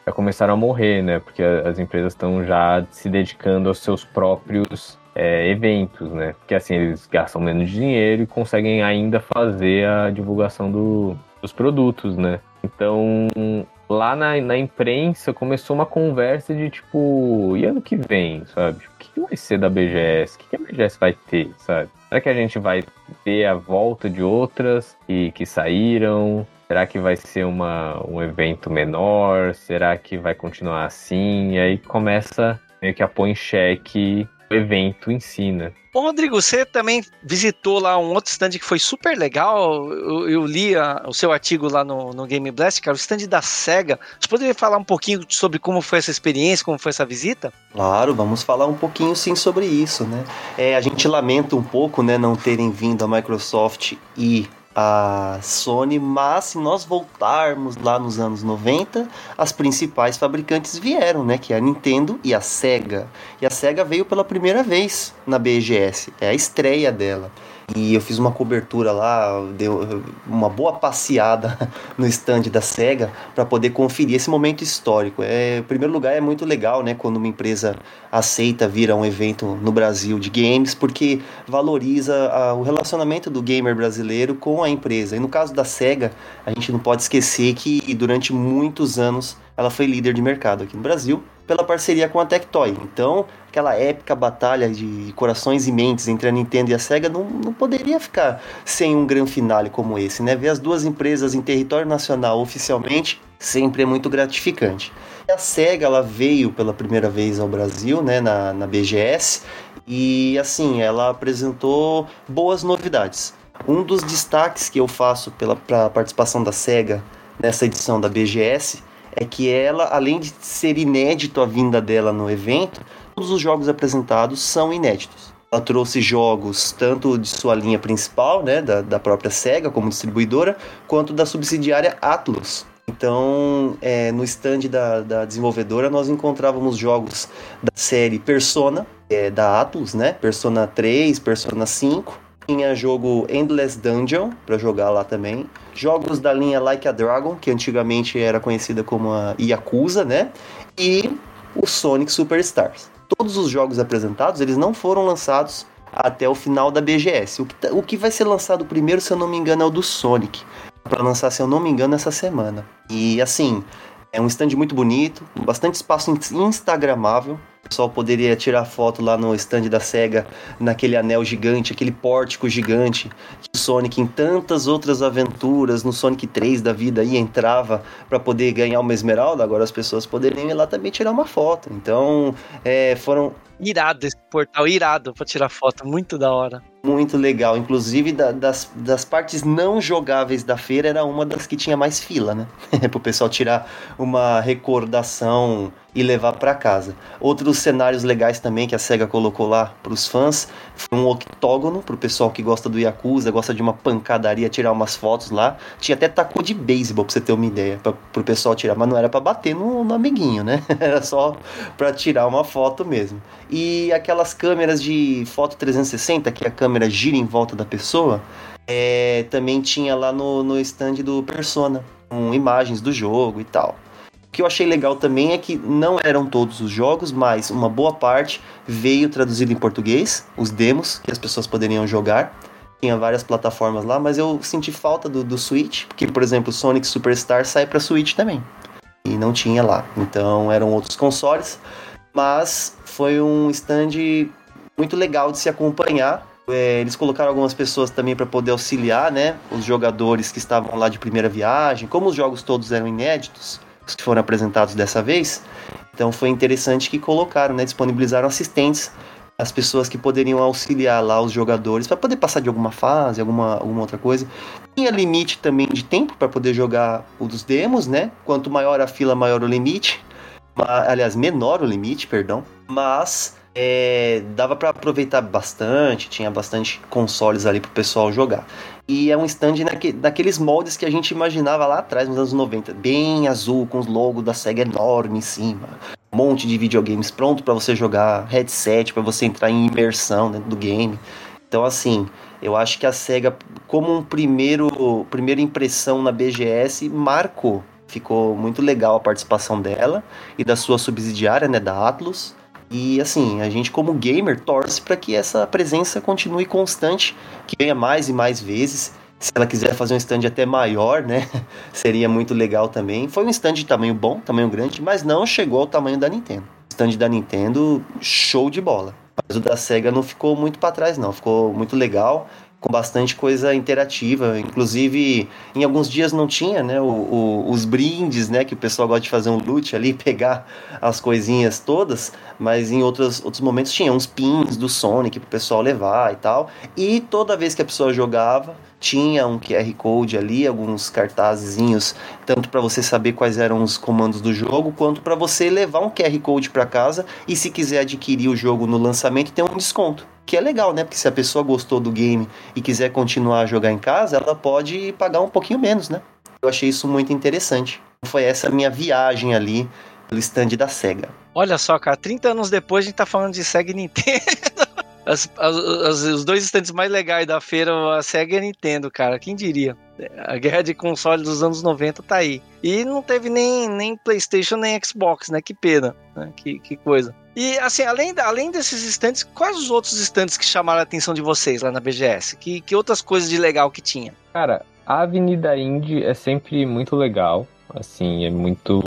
já começaram a morrer, né? Porque as empresas estão já se dedicando aos seus próprios é, eventos, né? Porque assim eles gastam menos dinheiro e conseguem ainda fazer a divulgação do, dos produtos, né? Então lá na, na imprensa começou uma conversa de tipo, e ano que vem, sabe? O que, vai ser da BGS? O que, a BGS vai ter, sabe? Será que a gente vai ver a volta de outras e que saíram? Será que vai ser uma, um evento menor? Será que vai continuar assim? E aí começa meio que a pôr em xeque evento em si, né? Rodrigo, você também visitou lá um outro stand que foi super legal. Eu, eu li a, o seu artigo lá no, no Game Blast, cara, o stand da SEGA. Você poderia falar um pouquinho sobre como foi essa experiência, como foi essa visita? Claro, vamos falar um pouquinho sim sobre isso, né? É, a gente lamenta um pouco, né, não terem vindo a Microsoft e a Sony, mas se nós voltarmos lá nos anos 90, as principais fabricantes vieram, né, que é a Nintendo e a Sega. E a Sega veio pela primeira vez na BGS, é a estreia dela. E eu fiz uma cobertura lá, deu uma boa passeada no stand da SEGA para poder conferir esse momento histórico. É, em primeiro lugar, é muito legal, né, quando uma empresa aceita vir a um evento no Brasil de games, porque valoriza a, o relacionamento do gamer brasileiro com a empresa. E no caso da SEGA, a gente não pode esquecer que durante muitos anos ela foi líder de mercado aqui no Brasil pela parceria com a Tectoy. Então, aquela épica batalha de corações e mentes entre a Nintendo e a Sega não, não poderia ficar sem um grande finale como esse, né? Ver as duas empresas em território nacional oficialmente sempre é muito gratificante. A Sega ela veio pela primeira vez ao Brasil, né, na, na BGS, e assim, ela apresentou boas novidades. Um dos destaques que eu faço pela a participação da Sega nessa edição da BGS é que ela, além de ser inédito a vinda dela no evento, todos os jogos apresentados são inéditos. Ela trouxe jogos tanto de sua linha principal, né, da, da própria SEGA como distribuidora, quanto da subsidiária Atlus. Então, é, no stand da, da desenvolvedora, nós encontrávamos jogos da série Persona, é, da Atlus, né? Persona 3, Persona 5. Tinha jogo Endless Dungeon para jogar lá também jogos da linha Like a Dragon, que antigamente era conhecida como a Yakuza, né? E o Sonic Superstars. Todos os jogos apresentados, eles não foram lançados até o final da BGS. O que, tá, o que vai ser lançado primeiro, se eu não me engano, é o do Sonic. Para lançar, se eu não me engano, essa semana. E assim, é um stand muito bonito, bastante espaço instagramável. O pessoal poderia tirar foto lá no stand da SEGA, naquele anel gigante, aquele pórtico gigante que o Sonic em tantas outras aventuras, no Sonic 3 da vida aí entrava para poder ganhar uma esmeralda, agora as pessoas poderiam ir lá também tirar uma foto. Então, é, foram Irado esse portal, irado pra tirar foto, muito da hora. Muito legal, inclusive da, das, das partes não jogáveis da feira era uma das que tinha mais fila, né? Pro pessoal tirar uma recordação e levar para casa. Outros cenários legais também que a SEGA colocou lá para os fãs foi um octógono para o pessoal que gosta do Yakuza, gosta de uma pancadaria, tirar umas fotos lá. Tinha até taco de beisebol para você ter uma ideia, para o pessoal tirar, mas não era para bater no, no, amiguinho, né? Era só para tirar uma foto mesmo. E aquelas câmeras de foto 360, que a câmera gira em volta da pessoa, é, também tinha lá no, no stand do Persona, com imagens do jogo e tal que eu achei legal também é que não eram todos os jogos, mas uma boa parte veio traduzido em português, os demos que as pessoas poderiam jogar. Tinha várias plataformas lá, mas eu senti falta do, do Switch, porque, por exemplo, Sonic Superstar sai para Switch também. E não tinha lá. Então eram outros consoles. Mas foi um stand muito legal de se acompanhar. É, eles colocaram algumas pessoas também para poder auxiliar, né? Os jogadores que estavam lá de primeira viagem. Como os jogos todos eram inéditos, os que foram apresentados dessa vez. Então foi interessante que colocaram, né, disponibilizaram assistentes as pessoas que poderiam auxiliar lá os jogadores para poder passar de alguma fase, alguma, alguma outra coisa. Tinha limite também de tempo para poder jogar os demos, né? Quanto maior a fila, maior o limite. Aliás, menor o limite, perdão. Mas é, dava para aproveitar bastante, tinha bastante consoles ali para o pessoal jogar. E é um stand naque, daqueles moldes que a gente imaginava lá atrás, nos anos 90. Bem azul, com os logos da SEGA enorme em cima. Um monte de videogames pronto para você jogar, headset para você entrar em imersão dentro do game. Então, assim, eu acho que a SEGA, como um primeiro primeira impressão na BGS, marcou. Ficou muito legal a participação dela e da sua subsidiária, né, da Atlus. E assim, a gente como gamer torce para que essa presença continue constante, que venha mais e mais vezes. Se ela quiser fazer um stand até maior, né? Seria muito legal também. Foi um stand de tamanho bom, tamanho grande, mas não chegou ao tamanho da Nintendo. Stand da Nintendo, show de bola. Mas o da Sega não ficou muito para trás, não. Ficou muito legal com bastante coisa interativa. Inclusive, em alguns dias não tinha, né? O, o, os brindes, né? Que o pessoal gosta de fazer um loot ali, pegar as coisinhas todas. Mas em outros, outros momentos tinha uns pins do Sonic pro pessoal levar e tal. E toda vez que a pessoa jogava, tinha um QR Code ali, alguns cartazinhos, tanto para você saber quais eram os comandos do jogo, quanto para você levar um QR Code para casa e se quiser adquirir o jogo no lançamento, tem um desconto. Que é legal, né? Porque se a pessoa gostou do game e quiser continuar a jogar em casa, ela pode pagar um pouquinho menos, né? Eu achei isso muito interessante. Foi essa minha viagem ali pelo stand da SEGA. Olha só, cara, 30 anos depois a gente tá falando de SEGA e Nintendo. as, as, os dois stands mais legais da feira, a Sega e a Nintendo, cara. Quem diria? A guerra de console dos anos 90 tá aí. E não teve nem, nem PlayStation nem Xbox, né? Que pena. Né? Que, que coisa. E assim, além, além desses stands, quais os outros stands que chamaram a atenção de vocês lá na BGS? Que, que outras coisas de legal que tinha? Cara, a Avenida Indy é sempre muito legal. Assim, é muito.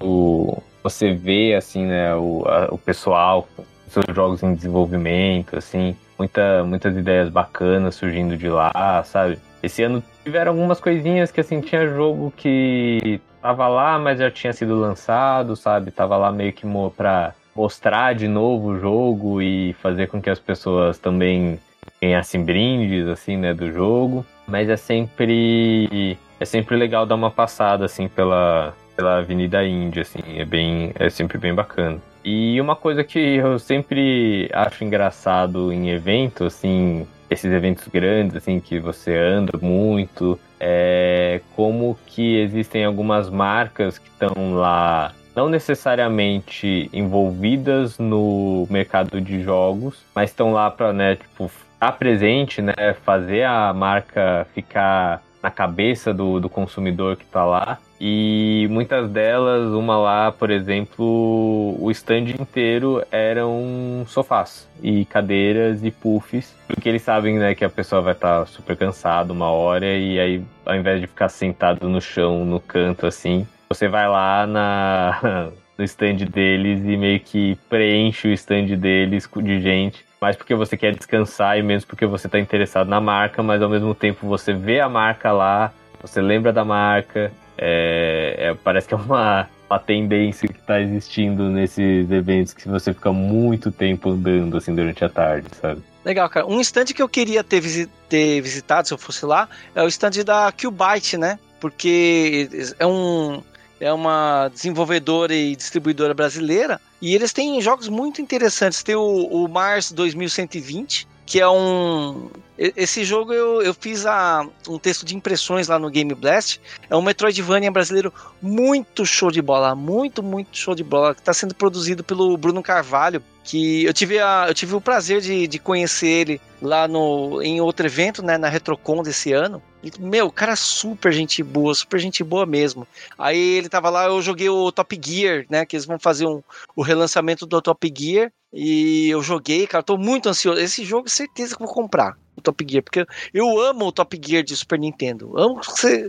Você vê, assim, né, o, a, o pessoal, seus jogos em desenvolvimento, assim, muita, muitas ideias bacanas surgindo de lá, sabe? Esse ano tiveram algumas coisinhas que, assim, tinha jogo que tava lá, mas já tinha sido lançado, sabe? Tava lá meio que pra mostrar de novo o jogo e fazer com que as pessoas também ganhassem brindes, assim, né, do jogo. Mas é sempre é sempre legal dar uma passada assim pela pela Avenida Índia, assim, é bem é sempre bem bacana. E uma coisa que eu sempre acho engraçado em evento, assim, esses eventos grandes, assim, que você anda muito, é como que existem algumas marcas que estão lá não necessariamente envolvidas no mercado de jogos, mas estão lá para, né, tipo, estar tá presente, né, fazer a marca ficar na cabeça do, do consumidor que está lá. E muitas delas, uma lá, por exemplo, o stand inteiro eram sofás e cadeiras e puffs, porque eles sabem né, que a pessoa vai estar tá super cansada uma hora e aí, ao invés de ficar sentado no chão, no canto assim, você vai lá na, no stand deles e meio que preenche o stand deles de gente mais porque você quer descansar e menos porque você está interessado na marca, mas ao mesmo tempo você vê a marca lá, você lembra da marca, é, é, parece que é uma, uma tendência que está existindo nesses eventos que você fica muito tempo andando assim durante a tarde, sabe? Legal, cara. Um stand que eu queria ter, visi ter visitado se eu fosse lá é o stand da Qbyte, né? Porque é um é uma desenvolvedora e distribuidora brasileira e eles têm jogos muito interessantes. Tem o, o Mars 2120, que é um. Esse jogo eu, eu fiz a, um texto de impressões lá no Game Blast. É um Metroidvania brasileiro muito show de bola. Muito, muito show de bola. Que está sendo produzido pelo Bruno Carvalho. Que eu tive, a, eu tive o prazer de, de conhecer ele lá no, em outro evento, né, na Retrocon desse ano. E, meu, cara super gente boa, super gente boa mesmo. Aí ele tava lá, eu joguei o Top Gear, né? Que eles vão fazer um, o relançamento do Top Gear. E eu joguei, cara, tô muito ansioso. Esse jogo, certeza que vou comprar o Top Gear, porque eu amo o Top Gear de Super Nintendo. Amo,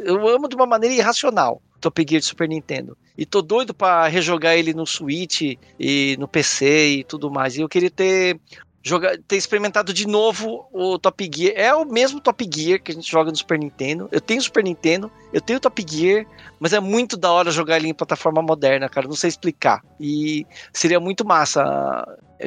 eu amo de uma maneira irracional o Top Gear de Super Nintendo. E tô doido para rejogar ele no Switch e no PC e tudo mais. E eu queria ter jogar, ter experimentado de novo o Top Gear. É o mesmo Top Gear que a gente joga no Super Nintendo. Eu tenho Super Nintendo, eu tenho Top Gear, mas é muito da hora jogar ele em plataforma moderna, cara. Não sei explicar. E seria muito massa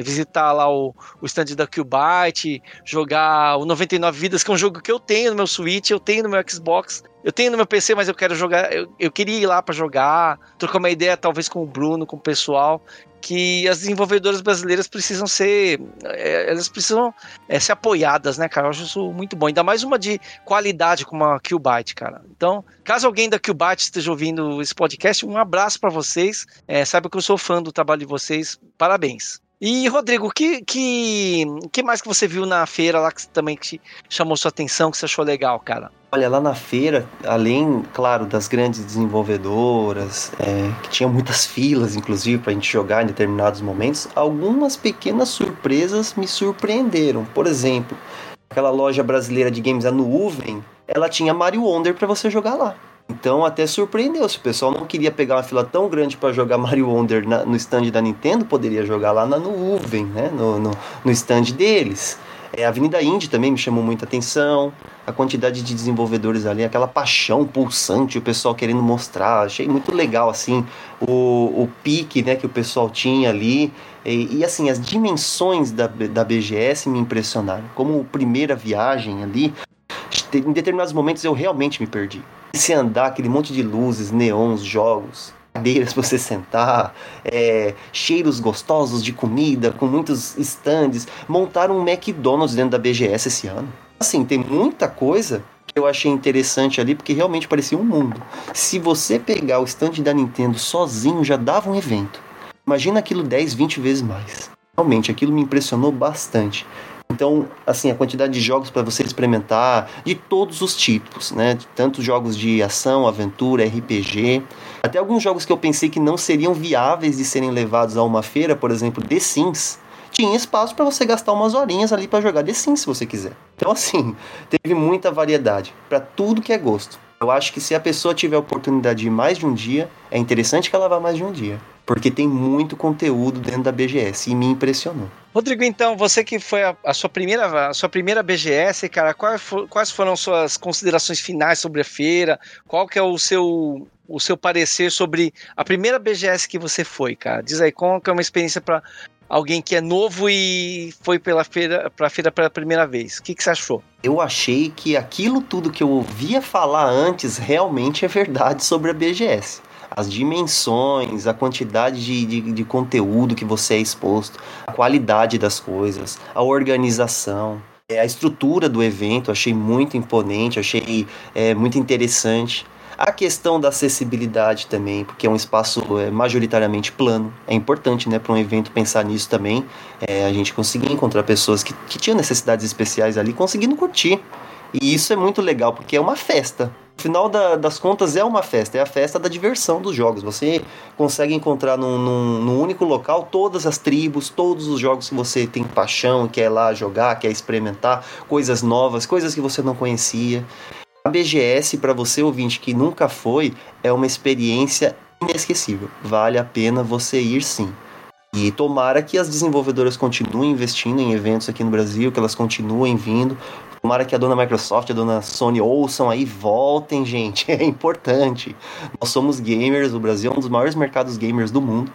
visitar lá o, o stand da Qbyte, jogar o 99 Vidas, que é um jogo que eu tenho no meu Switch, eu tenho no meu Xbox, eu tenho no meu PC, mas eu quero jogar. Eu, eu queria ir lá para jogar, trocar uma ideia, talvez com o Bruno, com o pessoal que as desenvolvedoras brasileiras precisam ser. É, elas precisam é, ser apoiadas, né, cara? Eu acho isso muito bom. Ainda mais uma de qualidade como a Qbyte, cara. Então, caso alguém da Qbyte esteja ouvindo esse podcast, um abraço para vocês. É, saiba que eu sou fã do trabalho de vocês. Parabéns. E, Rodrigo, que, que, que mais que você viu na feira lá que também que chamou sua atenção, que você achou legal, cara? Olha, lá na feira, além, claro, das grandes desenvolvedoras, é, que tinha muitas filas, inclusive, para a gente jogar em determinados momentos, algumas pequenas surpresas me surpreenderam. Por exemplo, aquela loja brasileira de games, a Nuvem, ela tinha Mario Wonder para você jogar lá. Então até surpreendeu. Se o pessoal não queria pegar uma fila tão grande para jogar Mario Wonder na, no stand da Nintendo, poderia jogar lá na nuvem, né? No, no, no stand deles. É, a Avenida Indy também me chamou muita atenção. A quantidade de desenvolvedores ali, aquela paixão pulsante, o pessoal querendo mostrar. Achei muito legal, assim, o, o pique né, que o pessoal tinha ali. E, e, assim, as dimensões da, da BGS me impressionaram. Como primeira viagem ali, em determinados momentos eu realmente me perdi se andar, aquele monte de luzes, neons, jogos, cadeiras para você sentar, é, cheiros gostosos de comida, com muitos stands. Montaram um McDonald's dentro da BGS esse ano. Assim, tem muita coisa que eu achei interessante ali, porque realmente parecia um mundo. Se você pegar o stand da Nintendo sozinho, já dava um evento. Imagina aquilo 10, 20 vezes mais. Realmente, aquilo me impressionou bastante. Então, assim, a quantidade de jogos para você experimentar, de todos os tipos, né? Tanto jogos de ação, aventura, RPG, até alguns jogos que eu pensei que não seriam viáveis de serem levados a uma feira, por exemplo, The Sims, tinha espaço para você gastar umas horinhas ali para jogar The Sims se você quiser. Então, assim, teve muita variedade para tudo que é gosto. Eu acho que se a pessoa tiver a oportunidade de ir mais de um dia, é interessante que ela vá mais de um dia. Porque tem muito conteúdo dentro da BGS e me impressionou. Rodrigo, então, você que foi a, a sua, primeira, a sua primeira BGS, cara, quais, for, quais foram suas considerações finais sobre a feira? Qual que é o seu, o seu parecer sobre a primeira BGS que você foi, cara? Diz aí, qual que é uma experiência para alguém que é novo e foi pela feira, feira pela primeira vez. O que, que você achou? Eu achei que aquilo tudo que eu ouvia falar antes realmente é verdade sobre a BGS. As dimensões, a quantidade de, de, de conteúdo que você é exposto, a qualidade das coisas, a organização. É, a estrutura do evento achei muito imponente, achei é, muito interessante. A questão da acessibilidade também, porque é um espaço é, majoritariamente plano. É importante, né, para um evento pensar nisso também. É, a gente conseguir encontrar pessoas que, que tinham necessidades especiais ali conseguindo curtir. E isso é muito legal, porque é uma festa. No final da, das contas, é uma festa, é a festa da diversão dos jogos. Você consegue encontrar num, num, num, único local todas as tribos, todos os jogos que você tem paixão, quer lá jogar, quer experimentar, coisas novas, coisas que você não conhecia. A BGS, para você ouvinte que nunca foi, é uma experiência inesquecível. Vale a pena você ir sim. E tomara que as desenvolvedoras continuem investindo em eventos aqui no Brasil, que elas continuem vindo. Tomara que a dona Microsoft, a dona Sony ouçam aí, voltem, gente. É importante. Nós somos gamers, o Brasil é um dos maiores mercados gamers do mundo.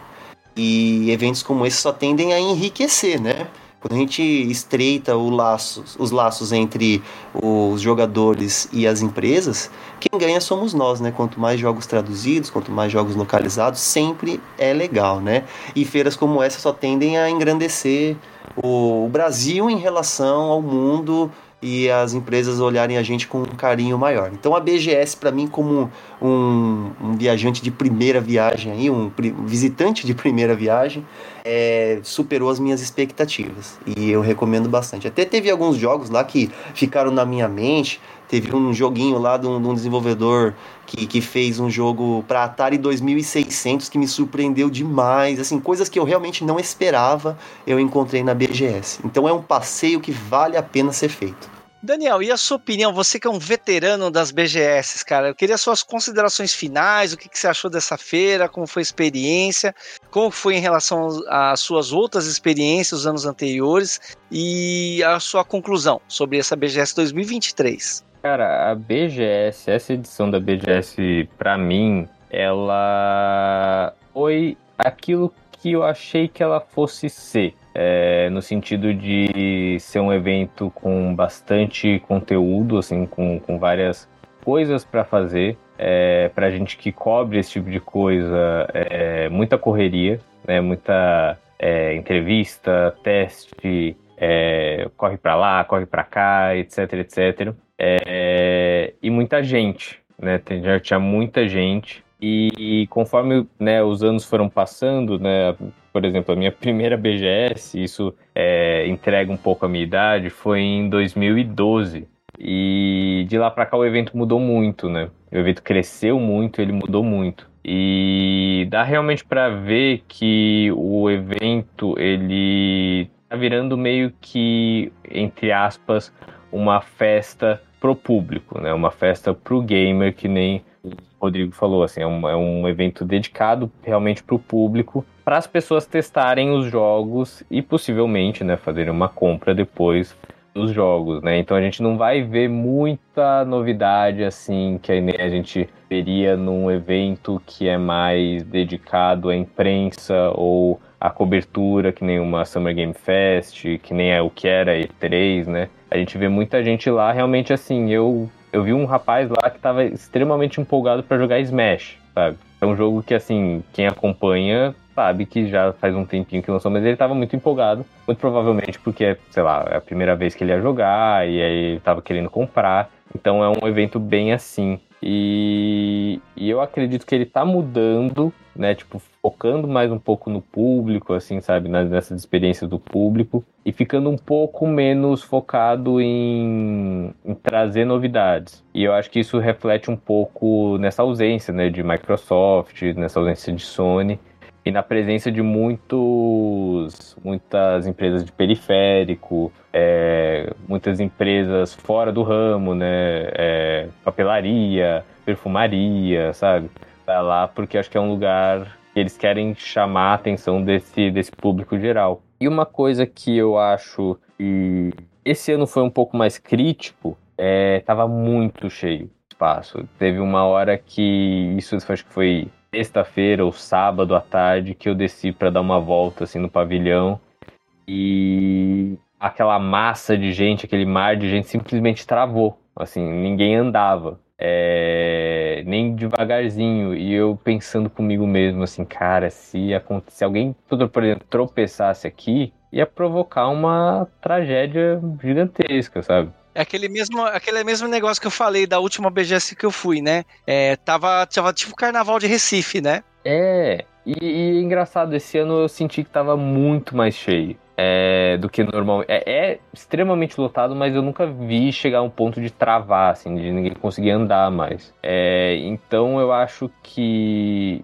E eventos como esse só tendem a enriquecer, né? Quando a gente estreita laço, os laços entre os jogadores e as empresas, quem ganha somos nós, né? Quanto mais jogos traduzidos, quanto mais jogos localizados, sempre é legal, né? E feiras como essa só tendem a engrandecer o Brasil em relação ao mundo e as empresas olharem a gente com um carinho maior. Então a BGS para mim como um, um, viajante de primeira viagem aí, um, visitante de primeira viagem, é, superou as minhas expectativas e eu recomendo bastante. Até teve alguns jogos lá que ficaram na minha mente. Teve um joguinho lá de um, de um desenvolvedor que, que fez um jogo para Atari 2600 que me surpreendeu demais. Assim, coisas que eu realmente não esperava, eu encontrei na BGS. Então é um passeio que vale a pena ser feito. Daniel, e a sua opinião? Você que é um veterano das BGS, cara, eu queria suas considerações finais, o que, que você achou dessa feira, como foi a experiência, como foi em relação às suas outras experiências os anos anteriores e a sua conclusão sobre essa BGS 2023. Cara, a BGS, essa edição da BGS, para mim, ela foi aquilo que eu achei que ela fosse ser. É, no sentido de ser um evento com bastante conteúdo, assim, com, com várias coisas para fazer. É, para gente que cobre esse tipo de coisa, é, muita correria, né, muita é, entrevista, teste, é, corre para lá, corre para cá, etc, etc. É, e muita gente, né? Já tinha muita gente. E, e conforme né, os anos foram passando, né, por exemplo, a minha primeira BGS, isso é, entrega um pouco a minha idade, foi em 2012. E de lá para cá o evento mudou muito, né? O evento cresceu muito, ele mudou muito. E dá realmente para ver que o evento ele tá virando meio que entre aspas uma festa pro público, né? Uma festa pro gamer, que nem o Rodrigo falou, assim, é um, é um evento dedicado realmente pro público, para as pessoas testarem os jogos e possivelmente, né, fazerem uma compra depois dos jogos, né? Então a gente não vai ver muita novidade assim que a gente veria num evento que é mais dedicado à imprensa ou à cobertura, que nem uma Summer Game Fest, que nem é o que era E3, né? A gente vê muita gente lá, realmente assim, eu, eu vi um rapaz lá que estava extremamente empolgado para jogar Smash, sabe? É um jogo que, assim, quem acompanha sabe que já faz um tempinho que lançou, mas ele estava muito empolgado, muito provavelmente porque, sei lá, é a primeira vez que ele ia jogar e aí estava querendo comprar. Então é um evento bem assim. E, e eu acredito que ele tá mudando, né? Tipo, focando mais um pouco no público, assim, sabe? Nessas experiências do público. E ficando um pouco menos focado em, em trazer novidades. E eu acho que isso reflete um pouco nessa ausência, né? De Microsoft, nessa ausência de Sony e na presença de muitos, muitas empresas de periférico, é, muitas empresas fora do ramo, né? É, papelaria, perfumaria, sabe? Vai lá porque acho que é um lugar eles querem chamar a atenção desse, desse público geral. E uma coisa que eu acho que esse ano foi um pouco mais crítico, é, tava muito cheio espaço. Teve uma hora que isso acho que foi sexta-feira ou sábado à tarde que eu desci para dar uma volta assim no pavilhão e aquela massa de gente, aquele mar de gente simplesmente travou, assim, ninguém andava. É, nem devagarzinho, e eu pensando comigo mesmo, assim, cara, se, se alguém, por exemplo, tropeçasse aqui, ia provocar uma tragédia gigantesca, sabe? É aquele mesmo, aquele mesmo negócio que eu falei da última BGS que eu fui, né? É, tava, tava tipo carnaval de Recife, né? É, e, e engraçado, esse ano eu senti que tava muito mais cheio. É, do que normal. É, é, extremamente lotado, mas eu nunca vi chegar a um ponto de travar, assim, de ninguém conseguir andar mais. É, então eu acho que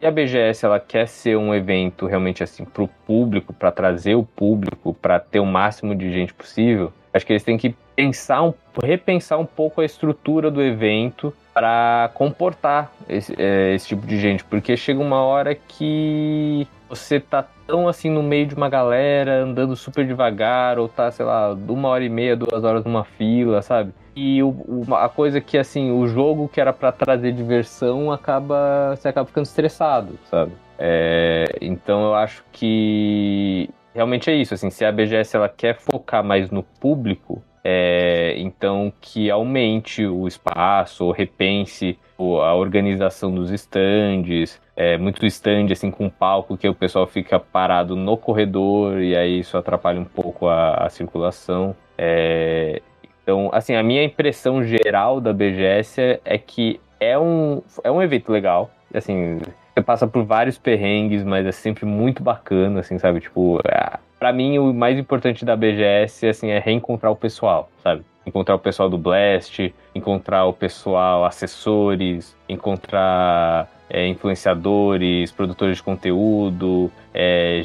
e a BGS ela quer ser um evento realmente assim para o público, para trazer o público, para ter o máximo de gente possível. Acho que eles têm que pensar um, repensar um pouco a estrutura do evento para comportar esse, é, esse, tipo de gente, porque chega uma hora que você tá tão assim no meio de uma galera, andando super devagar, ou tá, sei lá, uma hora e meia, duas horas numa fila, sabe? E o, o, a coisa que, assim, o jogo que era para trazer diversão acaba. Você acaba ficando estressado, sabe? É, então eu acho que realmente é isso, assim, se a BGS ela quer focar mais no público, é, então que aumente o espaço, ou repense a organização dos estandes, é, muito stand assim com palco que o pessoal fica parado no corredor e aí isso atrapalha um pouco a, a circulação. É, então, assim, a minha impressão geral da BGS é que é um, é um evento legal, assim, você passa por vários perrengues, mas é sempre muito bacana, assim, sabe? Tipo, é, para mim o mais importante da BGS, assim, é reencontrar o pessoal, sabe? Encontrar o pessoal do Blast, encontrar o pessoal, assessores, encontrar é, influenciadores, produtores de conteúdo, é,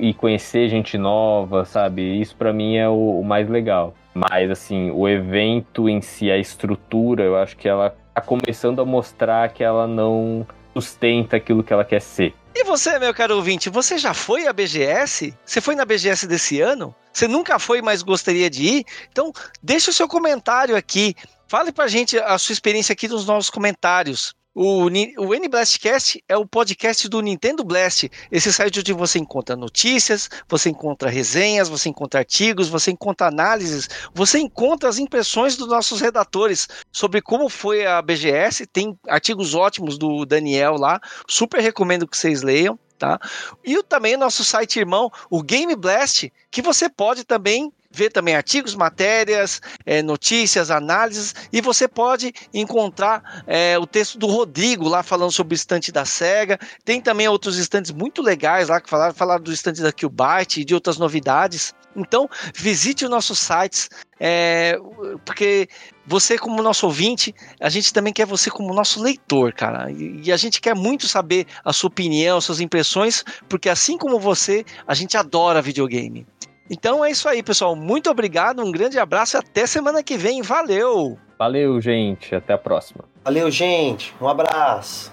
e conhecer gente nova, sabe? Isso para mim é o, o mais legal. Mas, assim, o evento em si, a estrutura, eu acho que ela tá começando a mostrar que ela não sustenta aquilo que ela quer ser. E você, meu caro ouvinte, você já foi à BGS? Você foi na BGS desse ano? Você nunca foi, mas gostaria de ir? Então, deixa o seu comentário aqui. Fale pra gente a sua experiência aqui nos nossos comentários. O, o N-Blastcast é o podcast do Nintendo Blast. Esse site onde você encontra notícias, você encontra resenhas, você encontra artigos, você encontra análises, você encontra as impressões dos nossos redatores sobre como foi a BGS. Tem artigos ótimos do Daniel lá. Super recomendo que vocês leiam. Tá? E também o nosso site irmão, o Game Blast, que você pode também ver também artigos, matérias, é, notícias, análises, e você pode encontrar é, o texto do Rodrigo lá falando sobre o estante da SEGA. Tem também outros estantes muito legais lá que falaram, falaram do estante da Qbyte e de outras novidades. Então, visite os nossos sites, é, porque você, como nosso ouvinte, a gente também quer você como nosso leitor, cara. E, e, a gente quer muito saber a sua opinião, suas impressões, porque assim como você, a gente adora videogame. Então é isso aí, pessoal. Muito obrigado, um grande abraço e até semana que vem. Valeu! Valeu, gente. Até a próxima. Valeu, gente. Um abraço.